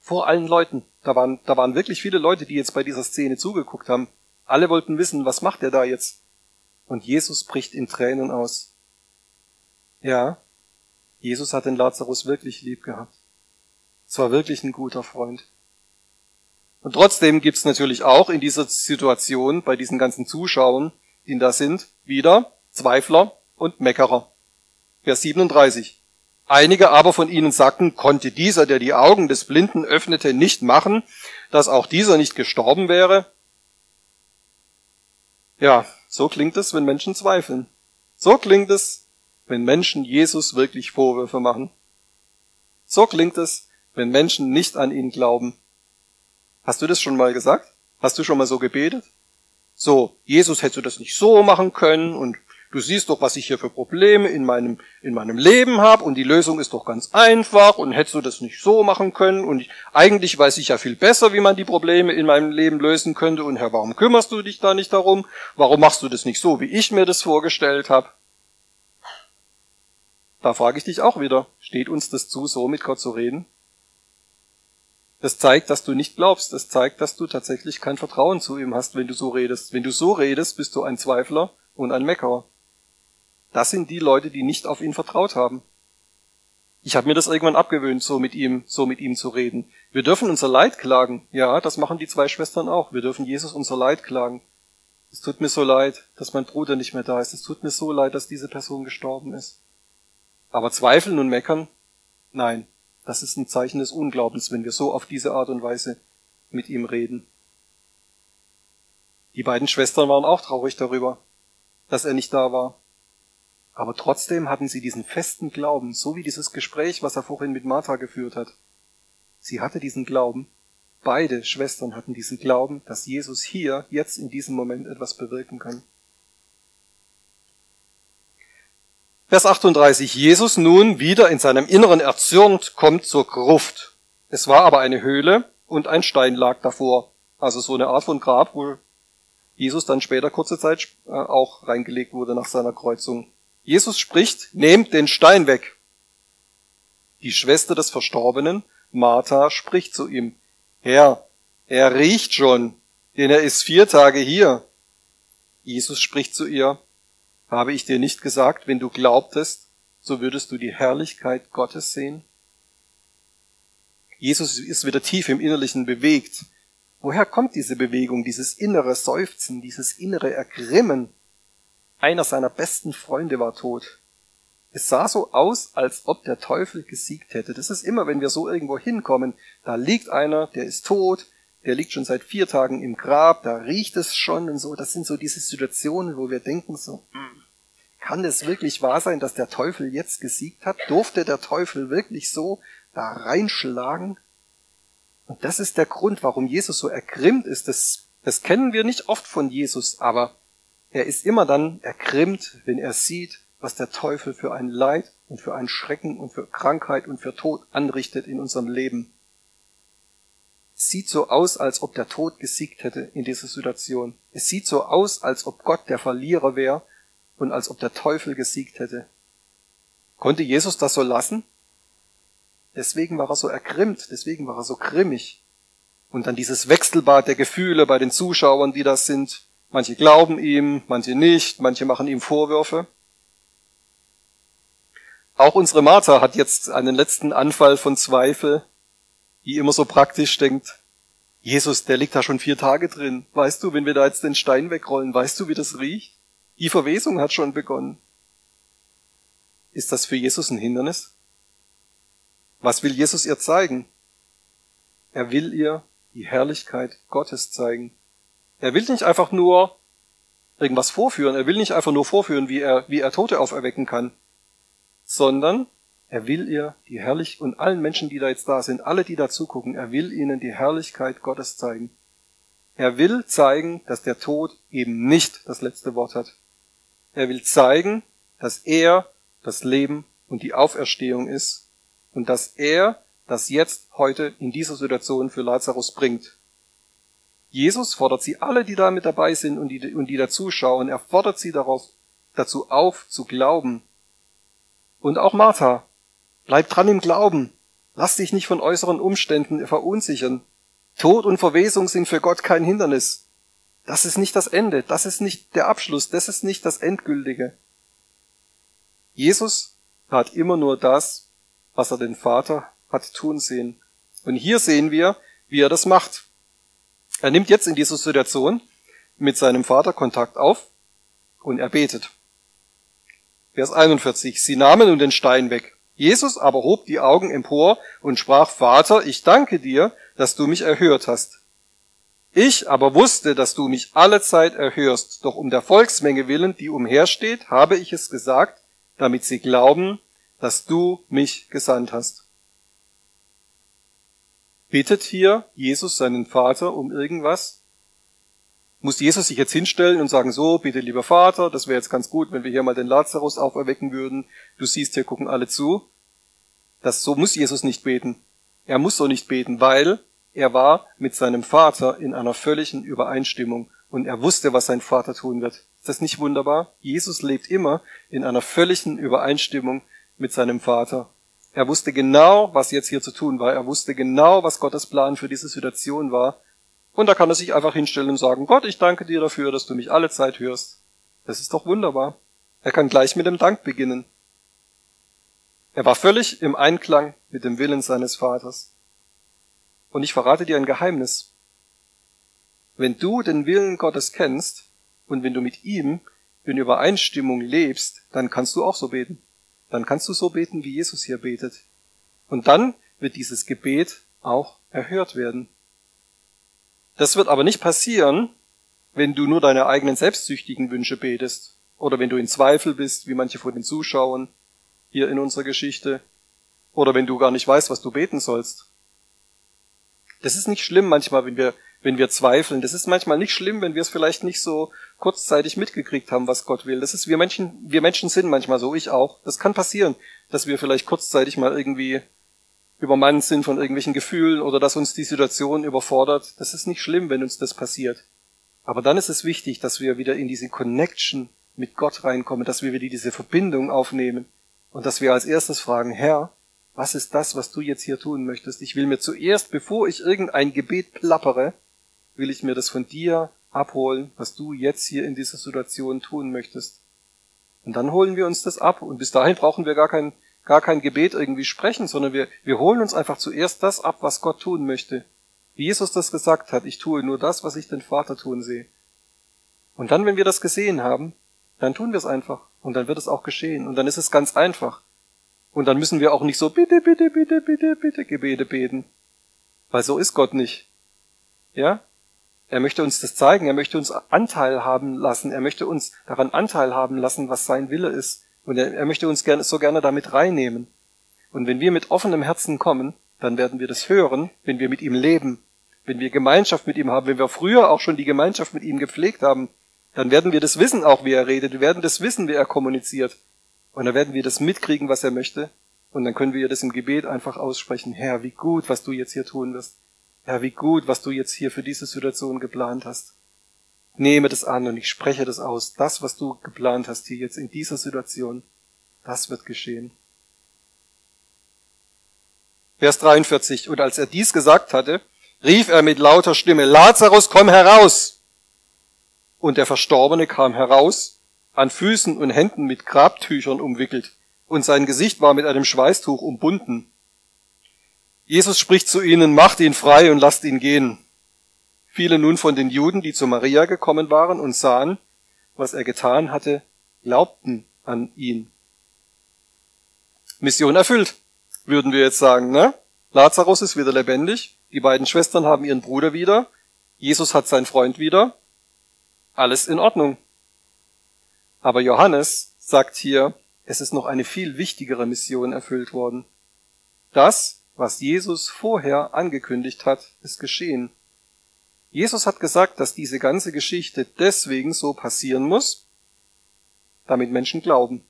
Speaker 1: Vor allen Leuten. Da waren, da waren wirklich viele Leute, die jetzt bei dieser Szene zugeguckt haben. Alle wollten wissen, was macht er da jetzt? Und Jesus bricht in Tränen aus. Ja, Jesus hat den Lazarus wirklich lieb gehabt. Es war wirklich ein guter Freund. Und trotzdem gibt's natürlich auch in dieser Situation bei diesen ganzen Zuschauern, die da sind, wieder Zweifler und Meckerer. Vers 37. Einige aber von ihnen sagten, konnte dieser, der die Augen des Blinden öffnete, nicht machen, dass auch dieser nicht gestorben wäre? Ja, so klingt es, wenn Menschen zweifeln. So klingt es, wenn Menschen Jesus wirklich Vorwürfe machen. So klingt es, wenn Menschen nicht an ihn glauben. Hast du das schon mal gesagt? Hast du schon mal so gebetet? So, Jesus hätte das nicht so machen können und du siehst doch, was ich hier für Probleme in meinem, in meinem Leben habe und die Lösung ist doch ganz einfach und hättest du das nicht so machen können und ich, eigentlich weiß ich ja viel besser, wie man die Probleme in meinem Leben lösen könnte und Herr, warum kümmerst du dich da nicht darum? Warum machst du das nicht so, wie ich mir das vorgestellt habe? Da frage ich dich auch wieder, steht uns das zu, so mit Gott zu reden? Das zeigt, dass du nicht glaubst. Das zeigt, dass du tatsächlich kein Vertrauen zu ihm hast, wenn du so redest. Wenn du so redest, bist du ein Zweifler und ein Meckerer. Das sind die Leute, die nicht auf ihn vertraut haben. Ich habe mir das irgendwann abgewöhnt, so mit ihm, so mit ihm zu reden. Wir dürfen unser Leid klagen. Ja, das machen die zwei Schwestern auch. Wir dürfen Jesus unser Leid klagen. Es tut mir so leid, dass mein Bruder nicht mehr da ist. Es tut mir so leid, dass diese Person gestorben ist. Aber zweifeln und meckern? Nein. Das ist ein Zeichen des Unglaubens, wenn wir so auf diese Art und Weise mit ihm reden. Die beiden Schwestern waren auch traurig darüber, dass er nicht da war. Aber trotzdem hatten sie diesen festen Glauben, so wie dieses Gespräch, was er vorhin mit Martha geführt hat. Sie hatte diesen Glauben. Beide Schwestern hatten diesen Glauben, dass Jesus hier, jetzt in diesem Moment etwas bewirken kann. Vers 38. Jesus nun wieder in seinem Inneren erzürnt kommt zur Gruft. Es war aber eine Höhle und ein Stein lag davor. Also so eine Art von Grab, wo Jesus dann später kurze Zeit äh, auch reingelegt wurde nach seiner Kreuzung. Jesus spricht, nehmt den Stein weg. Die Schwester des Verstorbenen, Martha, spricht zu ihm, Herr, er riecht schon, denn er ist vier Tage hier. Jesus spricht zu ihr, habe ich dir nicht gesagt, wenn du glaubtest, so würdest du die Herrlichkeit Gottes sehen? Jesus ist wieder tief im Innerlichen bewegt. Woher kommt diese Bewegung, dieses innere Seufzen, dieses innere Ergrimmen? Einer seiner besten Freunde war tot. Es sah so aus, als ob der Teufel gesiegt hätte. Das ist immer, wenn wir so irgendwo hinkommen, da liegt einer, der ist tot, der liegt schon seit vier Tagen im Grab, da riecht es schon und so. Das sind so diese Situationen, wo wir denken so, hm, kann es wirklich wahr sein, dass der Teufel jetzt gesiegt hat? Durfte der Teufel wirklich so da reinschlagen? Und das ist der Grund, warum Jesus so ergrimmt ist. Das, das kennen wir nicht oft von Jesus, aber er ist immer dann ergrimmt, wenn er sieht, was der Teufel für ein Leid und für einen Schrecken und für Krankheit und für Tod anrichtet in unserem Leben. Sieht so aus, als ob der Tod gesiegt hätte in dieser Situation. Es sieht so aus, als ob Gott der Verlierer wäre und als ob der Teufel gesiegt hätte. Konnte Jesus das so lassen? Deswegen war er so ergrimmt, deswegen war er so grimmig. Und dann dieses Wechselbad der Gefühle bei den Zuschauern, die das sind. Manche glauben ihm, manche nicht, manche machen ihm Vorwürfe. Auch unsere Martha hat jetzt einen letzten Anfall von Zweifel, die immer so praktisch denkt, Jesus, der liegt da schon vier Tage drin. Weißt du, wenn wir da jetzt den Stein wegrollen, weißt du, wie das riecht? Die Verwesung hat schon begonnen. Ist das für Jesus ein Hindernis? Was will Jesus ihr zeigen? Er will ihr die Herrlichkeit Gottes zeigen. Er will nicht einfach nur irgendwas vorführen. Er will nicht einfach nur vorführen, wie er, wie er Tote auferwecken kann, sondern er will ihr die Herrlichkeit und allen Menschen, die da jetzt da sind, alle, die da zugucken, er will ihnen die Herrlichkeit Gottes zeigen. Er will zeigen, dass der Tod eben nicht das letzte Wort hat. Er will zeigen, dass er das Leben und die Auferstehung ist und dass er das jetzt heute in dieser Situation für Lazarus bringt. Jesus fordert sie alle, die da mit dabei sind und die, und die da zuschauen, er fordert sie darauf, dazu auf, zu glauben. Und auch Martha, bleib dran im Glauben. Lass dich nicht von äußeren Umständen verunsichern. Tod und Verwesung sind für Gott kein Hindernis. Das ist nicht das Ende, das ist nicht der Abschluss, das ist nicht das Endgültige. Jesus tat immer nur das, was er den Vater hat tun sehen. Und hier sehen wir, wie er das macht. Er nimmt jetzt in dieser Situation mit seinem Vater Kontakt auf und er betet. Vers 41. Sie nahmen nun den Stein weg. Jesus aber hob die Augen empor und sprach, Vater, ich danke dir, dass du mich erhört hast. Ich aber wusste, dass du mich alle Zeit erhörst, doch um der Volksmenge willen, die umhersteht, habe ich es gesagt, damit sie glauben, dass du mich gesandt hast. Betet hier Jesus seinen Vater um irgendwas? Muss Jesus sich jetzt hinstellen und sagen, so, bitte lieber Vater, das wäre jetzt ganz gut, wenn wir hier mal den Lazarus auferwecken würden. Du siehst, hier gucken alle zu. Das, so muss Jesus nicht beten. Er muss so nicht beten, weil er war mit seinem Vater in einer völligen Übereinstimmung und er wusste, was sein Vater tun wird. Ist das nicht wunderbar? Jesus lebt immer in einer völligen Übereinstimmung mit seinem Vater. Er wusste genau, was jetzt hier zu tun war. Er wusste genau, was Gottes Plan für diese Situation war. Und da kann er sich einfach hinstellen und sagen, Gott, ich danke dir dafür, dass du mich alle Zeit hörst. Das ist doch wunderbar. Er kann gleich mit dem Dank beginnen. Er war völlig im Einklang mit dem Willen seines Vaters. Und ich verrate dir ein Geheimnis. Wenn du den Willen Gottes kennst und wenn du mit ihm in Übereinstimmung lebst, dann kannst du auch so beten dann kannst du so beten, wie Jesus hier betet. Und dann wird dieses Gebet auch erhört werden. Das wird aber nicht passieren, wenn du nur deine eigenen selbstsüchtigen Wünsche betest oder wenn du in Zweifel bist, wie manche von den Zuschauern hier in unserer Geschichte, oder wenn du gar nicht weißt, was du beten sollst. Das ist nicht schlimm manchmal, wenn wir wenn wir zweifeln. Das ist manchmal nicht schlimm, wenn wir es vielleicht nicht so kurzzeitig mitgekriegt haben, was Gott will. Das ist, wir Menschen, wir Menschen sind manchmal so, ich auch. Das kann passieren, dass wir vielleicht kurzzeitig mal irgendwie übermannt sind von irgendwelchen Gefühlen oder dass uns die Situation überfordert. Das ist nicht schlimm, wenn uns das passiert. Aber dann ist es wichtig, dass wir wieder in diese Connection mit Gott reinkommen, dass wir wieder diese Verbindung aufnehmen und dass wir als erstes fragen, Herr, was ist das, was du jetzt hier tun möchtest? Ich will mir zuerst, bevor ich irgendein Gebet plappere, will ich mir das von dir abholen, was du jetzt hier in dieser Situation tun möchtest. Und dann holen wir uns das ab. Und bis dahin brauchen wir gar kein, gar kein Gebet irgendwie sprechen, sondern wir, wir holen uns einfach zuerst das ab, was Gott tun möchte. Wie Jesus das gesagt hat, ich tue nur das, was ich den Vater tun sehe. Und dann, wenn wir das gesehen haben, dann tun wir es einfach. Und dann wird es auch geschehen. Und dann ist es ganz einfach. Und dann müssen wir auch nicht so bitte, bitte, bitte, bitte, bitte Gebete beten. Weil so ist Gott nicht. Ja? Er möchte uns das zeigen, er möchte uns Anteil haben lassen, er möchte uns daran Anteil haben lassen, was sein Wille ist. Und er, er möchte uns gerne, so gerne damit reinnehmen. Und wenn wir mit offenem Herzen kommen, dann werden wir das hören, wenn wir mit ihm leben, wenn wir Gemeinschaft mit ihm haben, wenn wir früher auch schon die Gemeinschaft mit ihm gepflegt haben, dann werden wir das wissen auch, wie er redet, wir werden das wissen, wie er kommuniziert. Und dann werden wir das mitkriegen, was er möchte. Und dann können wir das im Gebet einfach aussprechen. Herr, wie gut, was du jetzt hier tun wirst. Herr, wie gut, was du jetzt hier für diese Situation geplant hast. Nehme das an und ich spreche das aus. Das, was du geplant hast hier jetzt in dieser Situation, das wird geschehen. Vers 43. Und als er dies gesagt hatte, rief er mit lauter Stimme, Lazarus, komm heraus! Und der Verstorbene kam heraus, an Füßen und Händen mit Grabtüchern umwickelt, und sein Gesicht war mit einem Schweißtuch umbunden. Jesus spricht zu ihnen, macht ihn frei und lasst ihn gehen. Viele nun von den Juden, die zu Maria gekommen waren und sahen, was er getan hatte, glaubten an ihn. Mission erfüllt, würden wir jetzt sagen, ne? Lazarus ist wieder lebendig, die beiden Schwestern haben ihren Bruder wieder, Jesus hat seinen Freund wieder, alles in Ordnung. Aber Johannes sagt hier, es ist noch eine viel wichtigere Mission erfüllt worden. Das, was Jesus vorher angekündigt hat, ist geschehen. Jesus hat gesagt, dass diese ganze Geschichte deswegen so passieren muss, damit Menschen glauben,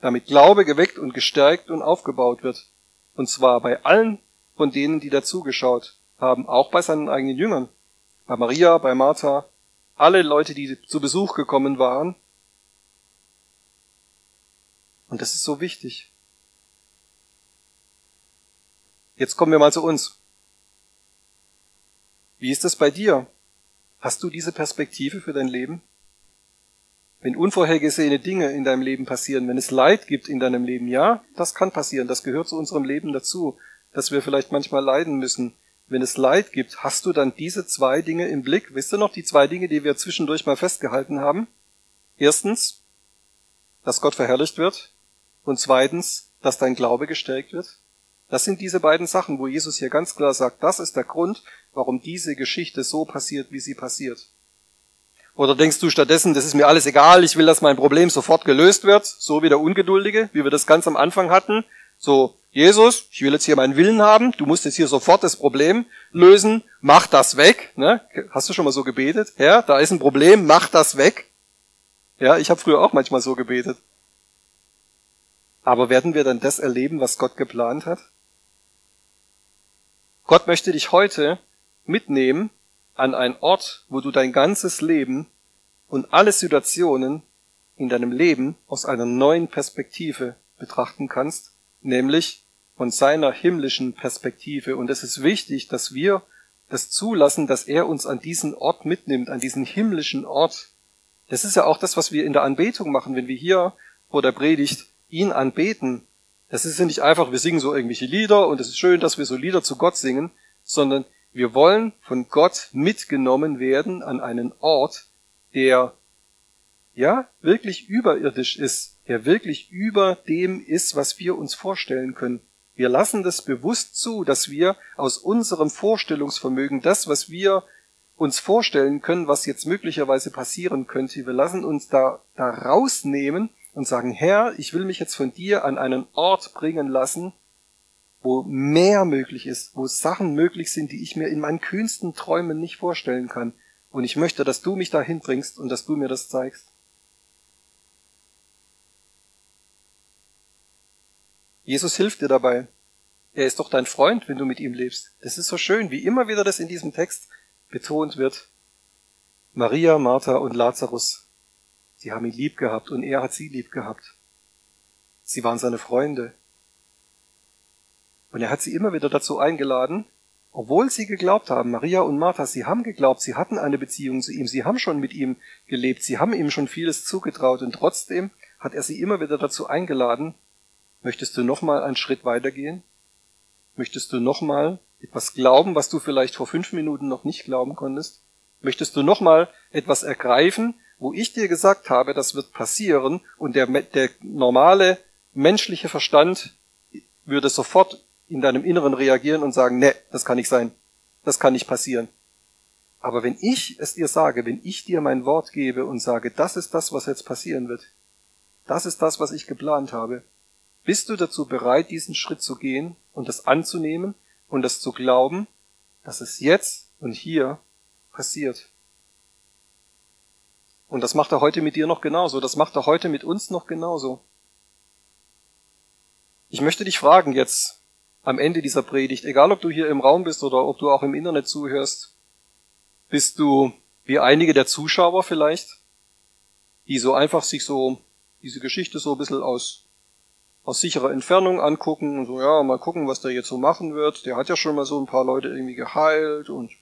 Speaker 1: damit Glaube geweckt und gestärkt und aufgebaut wird. Und zwar bei allen von denen, die dazugeschaut haben, auch bei seinen eigenen Jüngern, bei Maria, bei Martha, alle Leute, die zu Besuch gekommen waren. Und das ist so wichtig. Jetzt kommen wir mal zu uns. Wie ist es bei dir? Hast du diese Perspektive für dein Leben? Wenn unvorhergesehene Dinge in deinem Leben passieren, wenn es Leid gibt in deinem Leben, ja, das kann passieren, das gehört zu unserem Leben dazu, dass wir vielleicht manchmal leiden müssen. Wenn es Leid gibt, hast du dann diese zwei Dinge im Blick? Wisst ihr noch die zwei Dinge, die wir zwischendurch mal festgehalten haben? Erstens, dass Gott verherrlicht wird und zweitens, dass dein Glaube gestärkt wird. Das sind diese beiden Sachen, wo Jesus hier ganz klar sagt, das ist der Grund, warum diese Geschichte so passiert, wie sie passiert. Oder denkst du stattdessen, das ist mir alles egal, ich will, dass mein Problem sofort gelöst wird, so wie der Ungeduldige, wie wir das ganz am Anfang hatten. So, Jesus, ich will jetzt hier meinen Willen haben, du musst jetzt hier sofort das Problem lösen, mach das weg. Ne? Hast du schon mal so gebetet? Herr, da ist ein Problem, mach das weg. Ja, ich habe früher auch manchmal so gebetet. Aber werden wir dann das erleben, was Gott geplant hat? Gott möchte dich heute mitnehmen an einen Ort, wo du dein ganzes Leben und alle Situationen in deinem Leben aus einer neuen Perspektive betrachten kannst, nämlich von seiner himmlischen Perspektive. Und es ist wichtig, dass wir das zulassen, dass er uns an diesen Ort mitnimmt, an diesen himmlischen Ort. Das ist ja auch das, was wir in der Anbetung machen, wenn wir hier vor der Predigt ihn anbeten. Das ist ja nicht einfach, wir singen so irgendwelche Lieder und es ist schön, dass wir so Lieder zu Gott singen, sondern wir wollen von Gott mitgenommen werden an einen Ort, der ja wirklich überirdisch ist, der wirklich über dem ist, was wir uns vorstellen können. Wir lassen das bewusst zu, dass wir aus unserem Vorstellungsvermögen das, was wir uns vorstellen können, was jetzt möglicherweise passieren könnte, wir lassen uns da, da rausnehmen und sagen, Herr, ich will mich jetzt von dir an einen Ort bringen lassen, wo mehr möglich ist, wo Sachen möglich sind, die ich mir in meinen kühnsten Träumen nicht vorstellen kann. Und ich möchte, dass du mich dahin bringst und dass du mir das zeigst. Jesus hilft dir dabei. Er ist doch dein Freund, wenn du mit ihm lebst. Das ist so schön, wie immer wieder das in diesem Text betont wird. Maria, Martha und Lazarus Sie haben ihn lieb gehabt und er hat sie lieb gehabt. Sie waren seine Freunde. Und er hat sie immer wieder dazu eingeladen, obwohl sie geglaubt haben, Maria und Martha, sie haben geglaubt, sie hatten eine Beziehung zu ihm, sie haben schon mit ihm gelebt, sie haben ihm schon vieles zugetraut und trotzdem hat er sie immer wieder dazu eingeladen, möchtest du nochmal einen Schritt weitergehen? Möchtest du nochmal etwas glauben, was du vielleicht vor fünf Minuten noch nicht glauben konntest? Möchtest du nochmal etwas ergreifen, wo ich dir gesagt habe, das wird passieren und der, der normale menschliche Verstand würde sofort in deinem Inneren reagieren und sagen, ne, das kann nicht sein, das kann nicht passieren. Aber wenn ich es dir sage, wenn ich dir mein Wort gebe und sage, das ist das, was jetzt passieren wird, das ist das, was ich geplant habe, bist du dazu bereit, diesen Schritt zu gehen und das anzunehmen und das zu glauben, dass es jetzt und hier passiert? Und das macht er heute mit dir noch genauso. Das macht er heute mit uns noch genauso. Ich möchte dich fragen jetzt am Ende dieser Predigt, egal ob du hier im Raum bist oder ob du auch im Internet zuhörst, bist du wie einige der Zuschauer vielleicht, die so einfach sich so diese Geschichte so ein bisschen aus, aus sicherer Entfernung angucken und so, ja, mal gucken, was der jetzt so machen wird. Der hat ja schon mal so ein paar Leute irgendwie geheilt und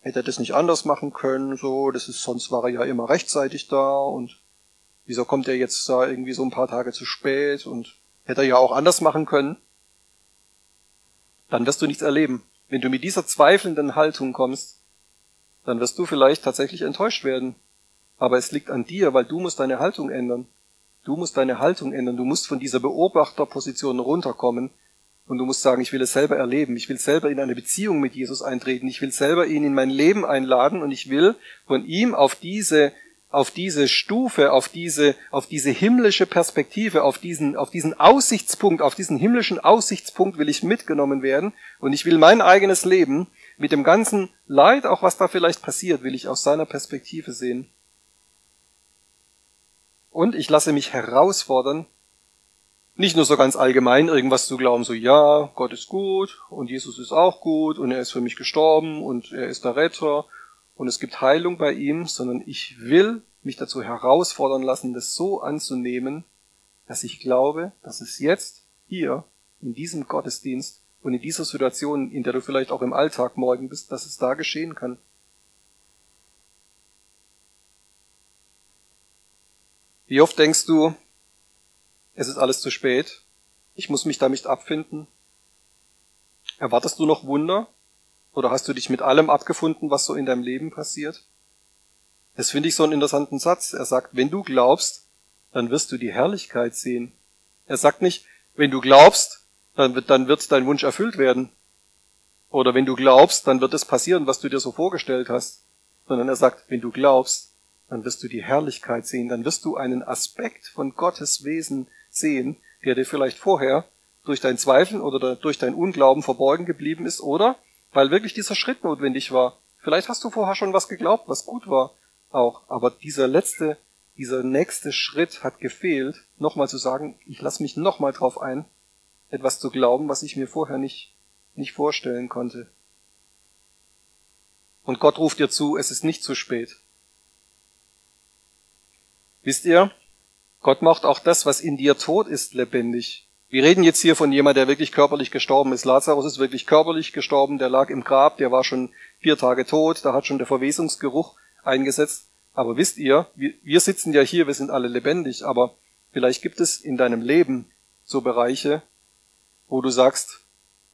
Speaker 1: hätte er das nicht anders machen können, so, das ist, sonst war er ja immer rechtzeitig da und wieso kommt er jetzt da irgendwie so ein paar Tage zu spät und hätte er ja auch anders machen können. Dann wirst du nichts erleben. Wenn du mit dieser zweifelnden Haltung kommst, dann wirst du vielleicht tatsächlich enttäuscht werden. Aber es liegt an dir, weil du musst deine Haltung ändern. Du musst deine Haltung ändern. Du musst von dieser Beobachterposition runterkommen und du musst sagen, ich will es selber erleben. Ich will selber in eine Beziehung mit Jesus eintreten. Ich will selber ihn in mein Leben einladen und ich will von ihm auf diese auf diese Stufe, auf diese, auf diese himmlische Perspektive, auf diesen, auf diesen Aussichtspunkt, auf diesen himmlischen Aussichtspunkt will ich mitgenommen werden und ich will mein eigenes Leben mit dem ganzen Leid, auch was da vielleicht passiert, will ich aus seiner Perspektive sehen. Und ich lasse mich herausfordern, nicht nur so ganz allgemein irgendwas zu glauben, so ja, Gott ist gut und Jesus ist auch gut und er ist für mich gestorben und er ist der Retter und es gibt Heilung bei ihm, sondern ich will mich dazu herausfordern lassen, das so anzunehmen, dass ich glaube, dass es jetzt hier in diesem Gottesdienst und in dieser Situation, in der du vielleicht auch im Alltag morgen bist, dass es da geschehen kann. Wie oft denkst du, es ist alles zu spät, ich muss mich damit abfinden? Erwartest du noch Wunder? Oder hast du dich mit allem abgefunden, was so in deinem Leben passiert? Das finde ich so einen interessanten Satz. Er sagt, wenn du glaubst, dann wirst du die Herrlichkeit sehen. Er sagt nicht, wenn du glaubst, dann wird, dann wird dein Wunsch erfüllt werden. Oder wenn du glaubst, dann wird es passieren, was du dir so vorgestellt hast. Sondern er sagt, wenn du glaubst, dann wirst du die Herrlichkeit sehen, dann wirst du einen Aspekt von Gottes Wesen sehen, der dir vielleicht vorher durch dein Zweifeln oder durch dein Unglauben verborgen geblieben ist oder weil wirklich dieser Schritt notwendig war. Vielleicht hast du vorher schon was geglaubt, was gut war auch, aber dieser letzte, dieser nächste Schritt hat gefehlt, nochmal zu sagen, ich lasse mich nochmal drauf ein, etwas zu glauben, was ich mir vorher nicht, nicht vorstellen konnte. Und Gott ruft dir zu, es ist nicht zu spät. Wisst ihr, Gott macht auch das, was in dir tot ist, lebendig. Wir reden jetzt hier von jemand, der wirklich körperlich gestorben ist. Lazarus ist wirklich körperlich gestorben, der lag im Grab, der war schon vier Tage tot, da hat schon der Verwesungsgeruch eingesetzt. Aber wisst ihr, wir sitzen ja hier, wir sind alle lebendig, aber vielleicht gibt es in deinem Leben so Bereiche, wo du sagst,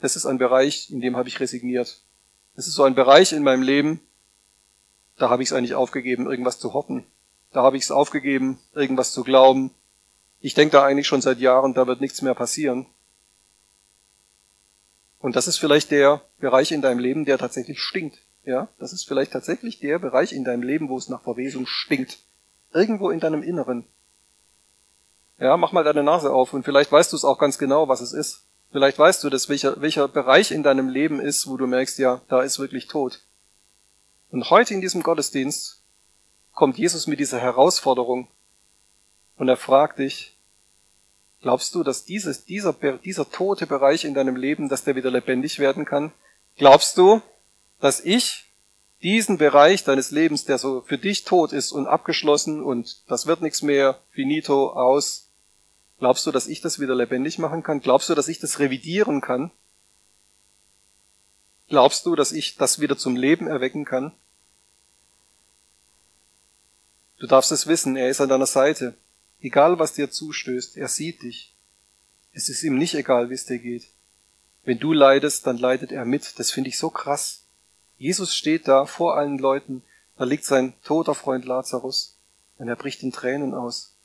Speaker 1: das ist ein Bereich, in dem habe ich resigniert. Das ist so ein Bereich in meinem Leben, da habe ich es eigentlich aufgegeben, irgendwas zu hoffen. Da habe ich es aufgegeben, irgendwas zu glauben. Ich denke da eigentlich schon seit Jahren, da wird nichts mehr passieren. Und das ist vielleicht der Bereich in deinem Leben, der tatsächlich stinkt. Ja, das ist vielleicht tatsächlich der Bereich in deinem Leben, wo es nach Verwesung stinkt. Irgendwo in deinem Inneren. Ja, mach mal deine Nase auf und vielleicht weißt du es auch ganz genau, was es ist. Vielleicht weißt du, dass welcher, welcher Bereich in deinem Leben ist, wo du merkst, ja, da ist wirklich Tod. Und heute in diesem Gottesdienst kommt Jesus mit dieser Herausforderung und er fragt dich, glaubst du, dass dieses, dieser, dieser tote Bereich in deinem Leben, dass der wieder lebendig werden kann? Glaubst du, dass ich diesen Bereich deines Lebens, der so für dich tot ist und abgeschlossen und das wird nichts mehr, finito, aus, glaubst du, dass ich das wieder lebendig machen kann? Glaubst du, dass ich das revidieren kann? Glaubst du, dass ich das wieder zum Leben erwecken kann? Du darfst es wissen, er ist an deiner Seite. Egal was dir zustößt, er sieht dich. Es ist ihm nicht egal, wie es dir geht. Wenn du leidest, dann leidet er mit. Das finde ich so krass. Jesus steht da vor allen Leuten, da liegt sein toter Freund Lazarus und er bricht in Tränen aus.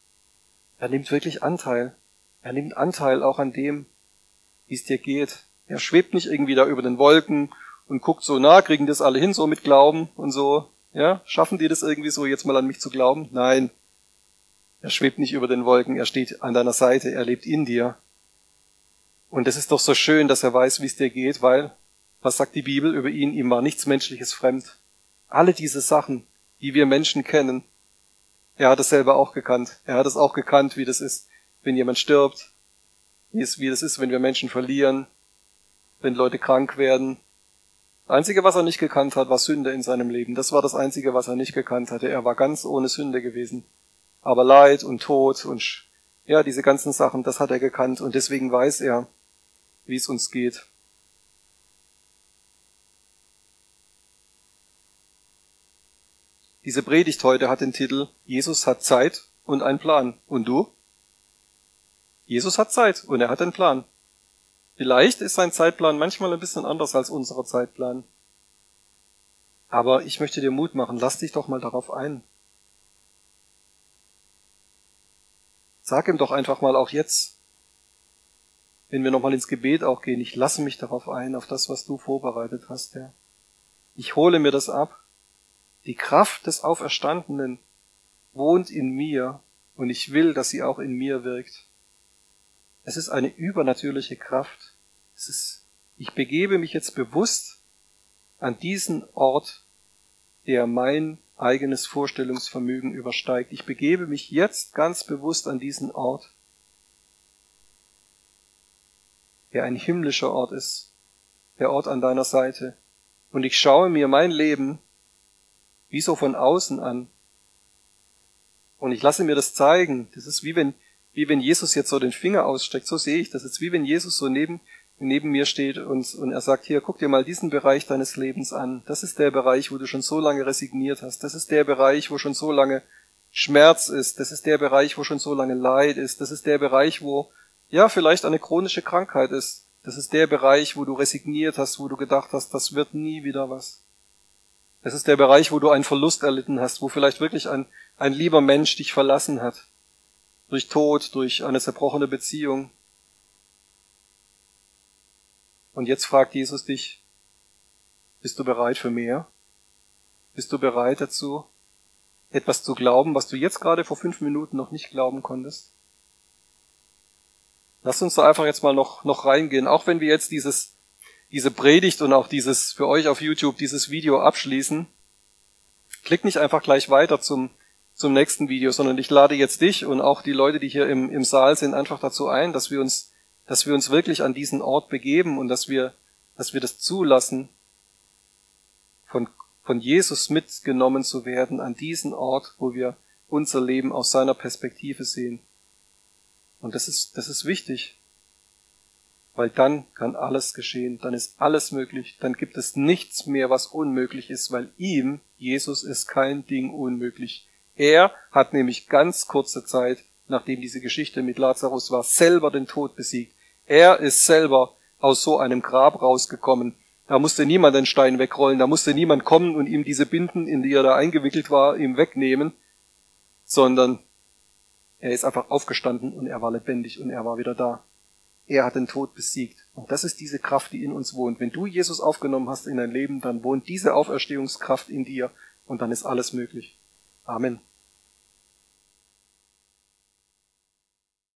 Speaker 1: Er nimmt wirklich Anteil. Er nimmt Anteil auch an dem, wie es dir geht. Er schwebt nicht irgendwie da über den Wolken und guckt so, na, kriegen das alle hin, so mit Glauben und so. Ja, schaffen die das irgendwie so, jetzt mal an mich zu glauben? Nein. Er schwebt nicht über den Wolken, er steht an deiner Seite, er lebt in dir. Und es ist doch so schön, dass er weiß, wie es dir geht, weil, was sagt die Bibel über ihn? Ihm war nichts Menschliches fremd. Alle diese Sachen, die wir Menschen kennen, er hat es selber auch gekannt. Er hat es auch gekannt, wie das ist, wenn jemand stirbt, wie es, wie es ist, wenn wir Menschen verlieren, wenn Leute krank werden. Das Einzige, was er nicht gekannt hat, war Sünde in seinem Leben. Das war das Einzige, was er nicht gekannt hatte. Er war ganz ohne Sünde gewesen. Aber Leid und Tod und ja, diese ganzen Sachen, das hat er gekannt und deswegen weiß er, wie es uns geht. Diese Predigt heute hat den Titel Jesus hat Zeit und einen Plan. Und du? Jesus hat Zeit und er hat einen Plan. Vielleicht ist sein Zeitplan manchmal ein bisschen anders als unser Zeitplan. Aber ich möchte dir Mut machen, lass dich doch mal darauf ein. Sag ihm doch einfach mal auch jetzt, wenn wir nochmal ins Gebet auch gehen, ich lasse mich darauf ein, auf das, was du vorbereitet hast, Herr. Ich hole mir das ab. Die Kraft des Auferstandenen wohnt in mir und ich will, dass sie auch in mir wirkt. Es ist eine übernatürliche Kraft. Es ist, ich begebe mich jetzt bewusst an diesen Ort, der mein eigenes Vorstellungsvermögen übersteigt. Ich begebe mich jetzt ganz bewusst an diesen Ort, der ein himmlischer Ort ist, der Ort an deiner Seite. Und ich schaue mir mein Leben wie so von außen an. Und ich lasse mir das zeigen. Das ist wie wenn, wie wenn Jesus jetzt so den Finger ausstreckt. So sehe ich das. Es ist wie wenn Jesus so neben, neben mir steht und, und er sagt, hier, guck dir mal diesen Bereich deines Lebens an. Das ist der Bereich, wo du schon so lange resigniert hast. Das ist der Bereich, wo schon so lange Schmerz ist. Das ist der Bereich, wo schon so lange Leid ist. Das ist der Bereich, wo, ja, vielleicht eine chronische Krankheit ist. Das ist der Bereich, wo du resigniert hast, wo du gedacht hast, das wird nie wieder was. Es ist der Bereich, wo du einen Verlust erlitten hast, wo vielleicht wirklich ein, ein lieber Mensch dich verlassen hat. Durch Tod, durch eine zerbrochene Beziehung. Und jetzt fragt Jesus dich, bist du bereit für mehr? Bist du bereit dazu, etwas zu glauben, was du jetzt gerade vor fünf Minuten noch nicht glauben konntest? Lass uns da einfach jetzt mal noch, noch reingehen, auch wenn wir jetzt dieses diese Predigt und auch dieses für euch auf YouTube dieses Video abschließen, klick nicht einfach gleich weiter zum, zum nächsten Video, sondern ich lade jetzt dich und auch die Leute, die hier im, im Saal sind, einfach dazu ein, dass wir uns, dass wir uns wirklich an diesen Ort begeben und dass wir, dass wir das zulassen, von, von Jesus mitgenommen zu werden an diesen Ort, wo wir unser Leben aus seiner Perspektive sehen. Und das ist, das ist wichtig weil dann kann alles geschehen, dann ist alles möglich, dann gibt es nichts mehr, was unmöglich ist, weil ihm, Jesus, ist kein Ding unmöglich. Er hat nämlich ganz kurze Zeit, nachdem diese Geschichte mit Lazarus war, selber den Tod besiegt. Er ist selber aus so einem Grab rausgekommen. Da musste niemand den Stein wegrollen, da musste niemand kommen und ihm diese Binden, in die er da eingewickelt war, ihm wegnehmen, sondern er ist einfach aufgestanden und er war lebendig und er war wieder da. Er hat den Tod besiegt. Und das ist diese Kraft, die in uns wohnt. Wenn du Jesus aufgenommen hast in dein Leben, dann wohnt diese Auferstehungskraft in dir und dann ist alles möglich. Amen.